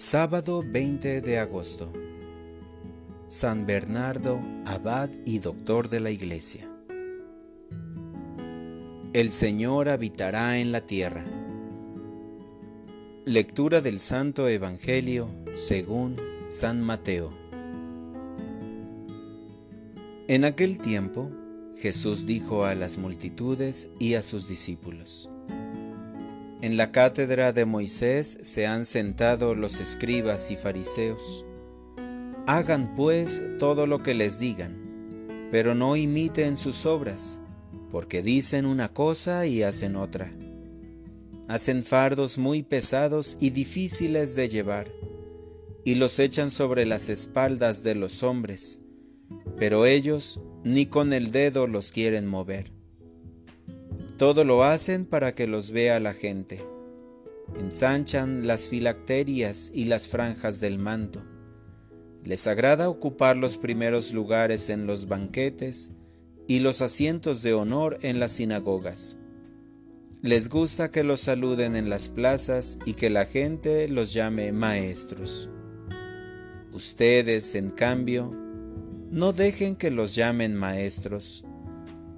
Sábado 20 de agosto. San Bernardo, abad y doctor de la Iglesia. El Señor habitará en la tierra. Lectura del Santo Evangelio según San Mateo. En aquel tiempo, Jesús dijo a las multitudes y a sus discípulos, en la cátedra de Moisés se han sentado los escribas y fariseos. Hagan pues todo lo que les digan, pero no imiten sus obras, porque dicen una cosa y hacen otra. Hacen fardos muy pesados y difíciles de llevar, y los echan sobre las espaldas de los hombres, pero ellos ni con el dedo los quieren mover. Todo lo hacen para que los vea la gente. Ensanchan las filacterias y las franjas del manto. Les agrada ocupar los primeros lugares en los banquetes y los asientos de honor en las sinagogas. Les gusta que los saluden en las plazas y que la gente los llame maestros. Ustedes, en cambio, no dejen que los llamen maestros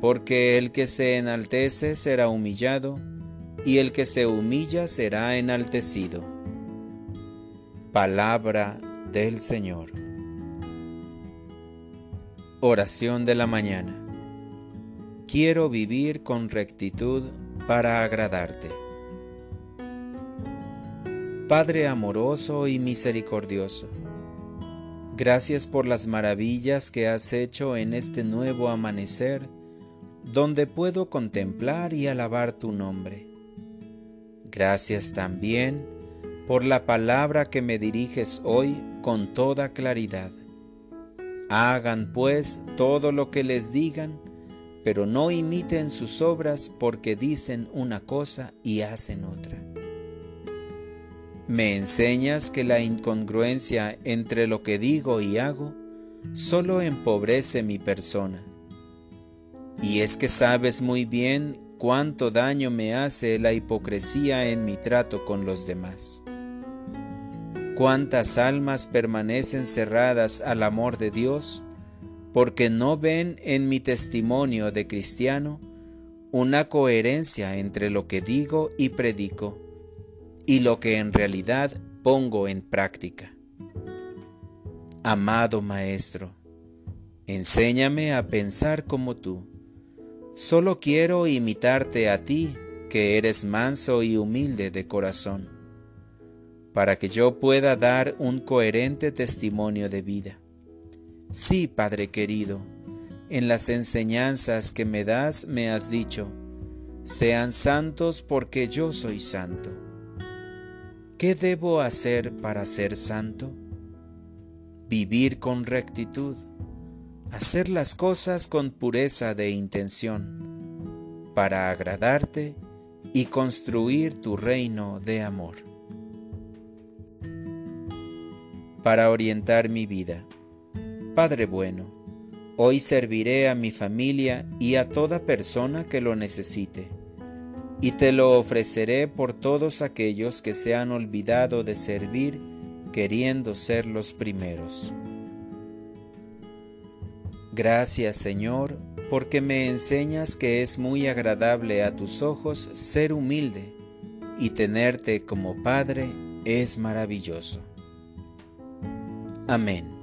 porque el que se enaltece será humillado, y el que se humilla será enaltecido. Palabra del Señor. Oración de la mañana. Quiero vivir con rectitud para agradarte. Padre amoroso y misericordioso, gracias por las maravillas que has hecho en este nuevo amanecer donde puedo contemplar y alabar tu nombre. Gracias también por la palabra que me diriges hoy con toda claridad. Hagan pues todo lo que les digan, pero no imiten sus obras porque dicen una cosa y hacen otra. Me enseñas que la incongruencia entre lo que digo y hago solo empobrece mi persona y es que sabes muy bien cuánto daño me hace la hipocresía en mi trato con los demás. Cuántas almas permanecen cerradas al amor de Dios porque no ven en mi testimonio de cristiano una coherencia entre lo que digo y predico y lo que en realidad pongo en práctica. Amado Maestro, enséñame a pensar como tú Solo quiero imitarte a ti, que eres manso y humilde de corazón, para que yo pueda dar un coherente testimonio de vida. Sí, Padre querido, en las enseñanzas que me das me has dicho, sean santos porque yo soy santo. ¿Qué debo hacer para ser santo? Vivir con rectitud hacer las cosas con pureza de intención, para agradarte y construir tu reino de amor. Para orientar mi vida, Padre bueno, hoy serviré a mi familia y a toda persona que lo necesite, y te lo ofreceré por todos aquellos que se han olvidado de servir queriendo ser los primeros. Gracias Señor, porque me enseñas que es muy agradable a tus ojos ser humilde y tenerte como Padre es maravilloso. Amén.